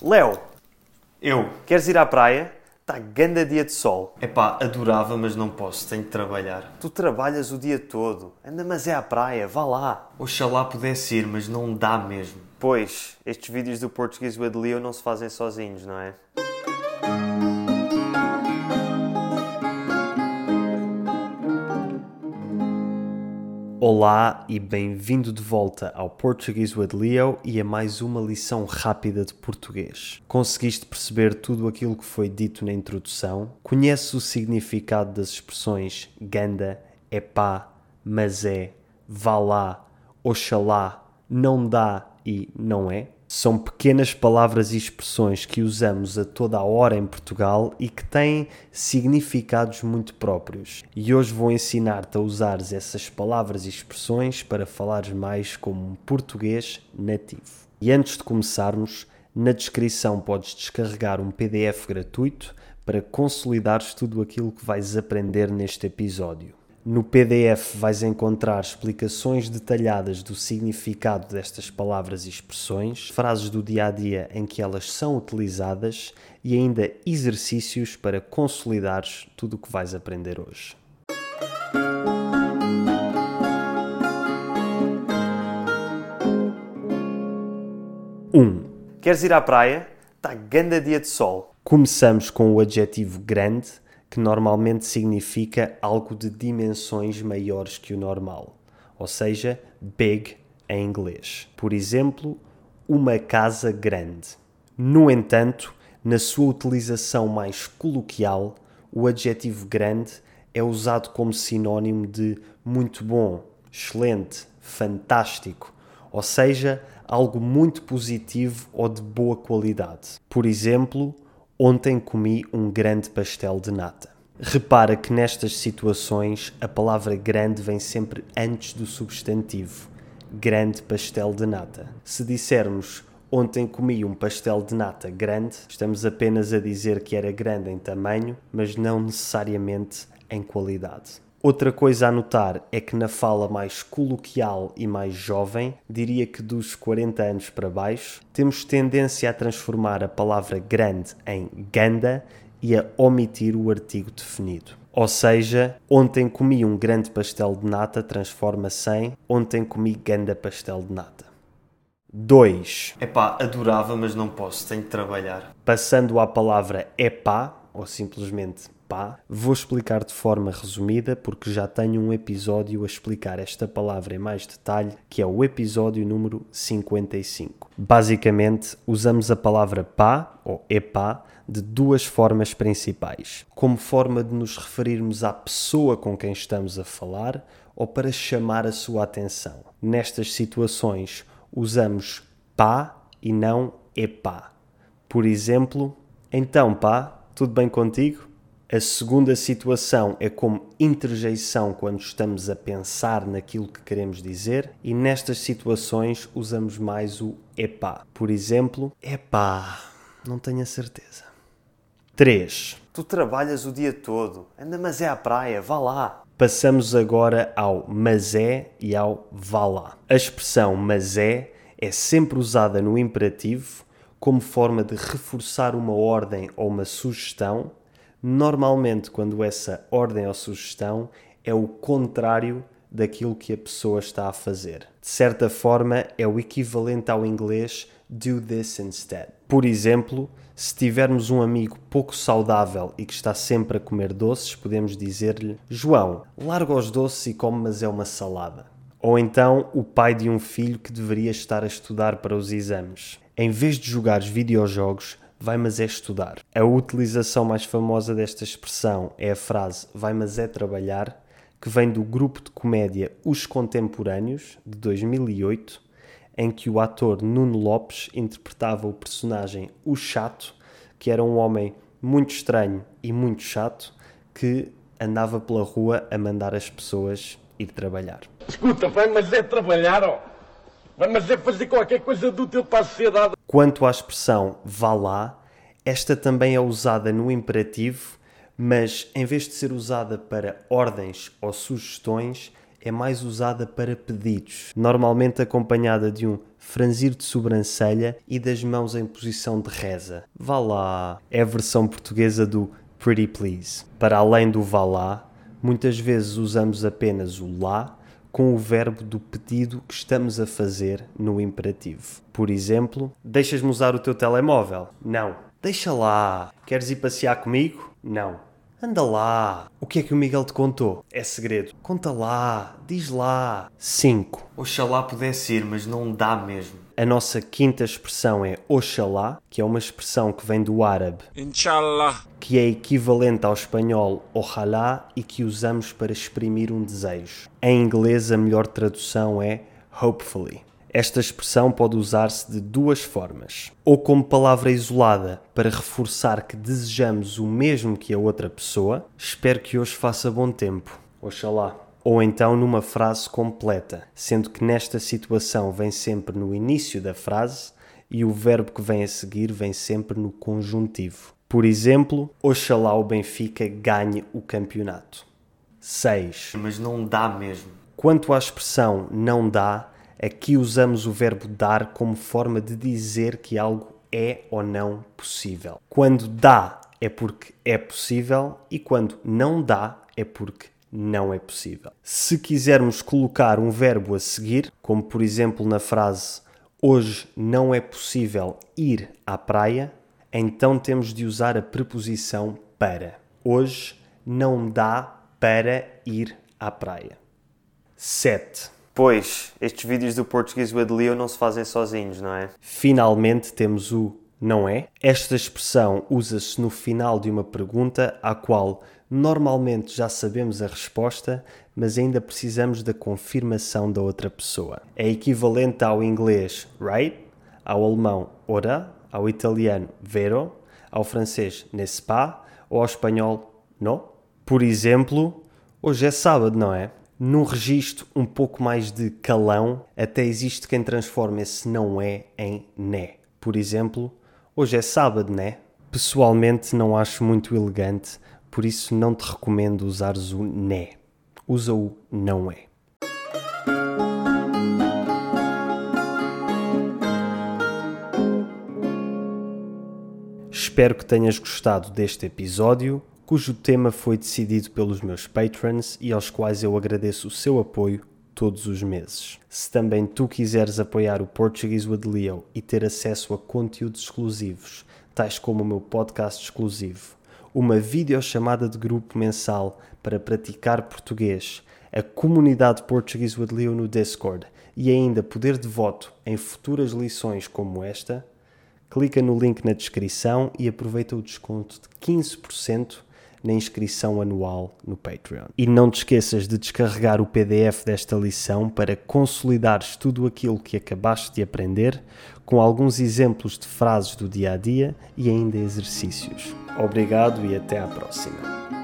Léo, Eu? queres ir à praia? Está ganda dia de sol. Epá, adorava, mas não posso, tenho de trabalhar. Tu trabalhas o dia todo. Anda, mas é à praia, vá lá. Oxalá pudesse ir, mas não dá mesmo. Pois, estes vídeos do Português Leo não se fazem sozinhos, não é? Olá e bem-vindo de volta ao Português with Leo e a mais uma lição rápida de português. Conseguiste perceber tudo aquilo que foi dito na introdução? Conheces o significado das expressões ganda, epá, mas é, vá lá, oxalá, não dá e não é? São pequenas palavras e expressões que usamos a toda a hora em Portugal e que têm significados muito próprios. E hoje vou ensinar-te a usar essas palavras e expressões para falares mais como um português nativo. E antes de começarmos, na descrição podes descarregar um PDF gratuito para consolidares tudo aquilo que vais aprender neste episódio. No PDF vais encontrar explicações detalhadas do significado destas palavras e expressões, frases do dia a dia em que elas são utilizadas e ainda exercícios para consolidares tudo o que vais aprender hoje. 1. Um, queres ir à praia? Está ganda dia de sol. Começamos com o adjetivo grande, que normalmente significa algo de dimensões maiores que o normal, ou seja, big em inglês. Por exemplo, uma casa grande. No entanto, na sua utilização mais coloquial, o adjetivo grande é usado como sinônimo de muito bom, excelente, fantástico, ou seja, algo muito positivo ou de boa qualidade. Por exemplo, ontem comi um grande pastel de nata. Repara que nestas situações a palavra grande vem sempre antes do substantivo. Grande pastel de nata. Se dissermos ontem comi um pastel de nata grande, estamos apenas a dizer que era grande em tamanho, mas não necessariamente em qualidade. Outra coisa a notar é que na fala mais coloquial e mais jovem, diria que dos 40 anos para baixo, temos tendência a transformar a palavra grande em ganda e a omitir o artigo definido. Ou seja, ontem comi um grande pastel de nata transforma-se em ontem comi ganda pastel de nata. 2. Epá, adorava, mas não posso, tenho de trabalhar. Passando à palavra epá, ou simplesmente pá, vou explicar de forma resumida porque já tenho um episódio a explicar esta palavra em mais detalhe, que é o episódio número 55. Basicamente, usamos a palavra pá, ou epá, de duas formas principais. Como forma de nos referirmos à pessoa com quem estamos a falar ou para chamar a sua atenção. Nestas situações, usamos pá e não epá. Por exemplo, então pá, tudo bem contigo? A segunda situação é como interjeição quando estamos a pensar naquilo que queremos dizer, e nestas situações usamos mais o epá. Por exemplo, epá, não tenho a certeza. 3. Tu trabalhas o dia todo, anda mas é à praia, vá lá. Passamos agora ao mas é e ao vá lá. A expressão mas é é sempre usada no imperativo como forma de reforçar uma ordem ou uma sugestão normalmente quando essa ordem ou sugestão é o contrário daquilo que a pessoa está a fazer. De certa forma, é o equivalente ao inglês do this instead. Por exemplo, se tivermos um amigo pouco saudável e que está sempre a comer doces, podemos dizer-lhe: João, larga os doces e come, mas é uma salada. Ou então o pai de um filho que deveria estar a estudar para os exames. Em vez de jogares videojogos, vai mas é estudar. A utilização mais famosa desta expressão é a frase vai mas é trabalhar, que vem do grupo de comédia Os Contemporâneos, de 2008, em que o ator Nuno Lopes interpretava o personagem O Chato, que era um homem muito estranho e muito chato, que andava pela rua a mandar as pessoas ir trabalhar. Escuta, vai mas é trabalhar, ó. Vai mas é fazer qualquer coisa de útil para a sociedade. Quanto à expressão vá lá, esta também é usada no imperativo, mas em vez de ser usada para ordens ou sugestões, é mais usada para pedidos, normalmente acompanhada de um franzir de sobrancelha e das mãos em posição de reza. Vá lá. É a versão portuguesa do pretty please. Para além do vá lá, muitas vezes usamos apenas o lá com o verbo do pedido que estamos a fazer no imperativo. Por exemplo, deixas-me usar o teu telemóvel? Não. Deixa lá. Queres ir passear comigo? Não. Anda lá. O que é que o Miguel te contou? É segredo. Conta lá. Diz lá. 5. Oxalá pudesse ir, mas não dá mesmo. A nossa quinta expressão é Oxalá, que é uma expressão que vem do árabe, Inshallah. que é equivalente ao espanhol Ojalá e que usamos para exprimir um desejo. Em inglês, a melhor tradução é Hopefully. Esta expressão pode usar-se de duas formas: ou como palavra isolada para reforçar que desejamos o mesmo que a outra pessoa, espero que hoje faça bom tempo, Oxalá. Ou então numa frase completa, sendo que nesta situação vem sempre no início da frase e o verbo que vem a seguir vem sempre no conjuntivo. Por exemplo, Oxalá o Benfica ganhe o campeonato. 6. Mas não dá mesmo. Quanto à expressão não dá, aqui usamos o verbo dar como forma de dizer que algo é ou não possível. Quando dá é porque é possível e quando não dá é porque não é possível. Se quisermos colocar um verbo a seguir, como por exemplo na frase hoje não é possível ir à praia, então temos de usar a preposição para. Hoje não dá para ir à praia. 7. Pois, estes vídeos do Português with Leo não se fazem sozinhos, não é? Finalmente temos o não é. Esta expressão usa-se no final de uma pergunta à qual normalmente já sabemos a resposta, mas ainda precisamos da confirmação da outra pessoa. É equivalente ao inglês right, ao alemão ora, ao italiano vero, ao francês n'est-ce pas ou ao espanhol no. Por exemplo, hoje é sábado, não é? Num registro um pouco mais de calão, até existe quem transforme esse não é em né. Por exemplo, hoje é sábado, né? Pessoalmente não acho muito elegante, por isso não te recomendo usares o né. Usa o não é. Espero que tenhas gostado deste episódio, cujo tema foi decidido pelos meus patrons e aos quais eu agradeço o seu apoio todos os meses. Se também tu quiseres apoiar o Portuguese with Leo e ter acesso a conteúdos exclusivos, tais como o meu podcast exclusivo, uma videochamada de grupo mensal para praticar português, a comunidade Portuguese with Leo no Discord e ainda poder de voto em futuras lições como esta, clica no link na descrição e aproveita o desconto de 15% na inscrição anual no Patreon. E não te esqueças de descarregar o PDF desta lição para consolidares tudo aquilo que acabaste de aprender, com alguns exemplos de frases do dia a dia e ainda exercícios. Obrigado e até à próxima.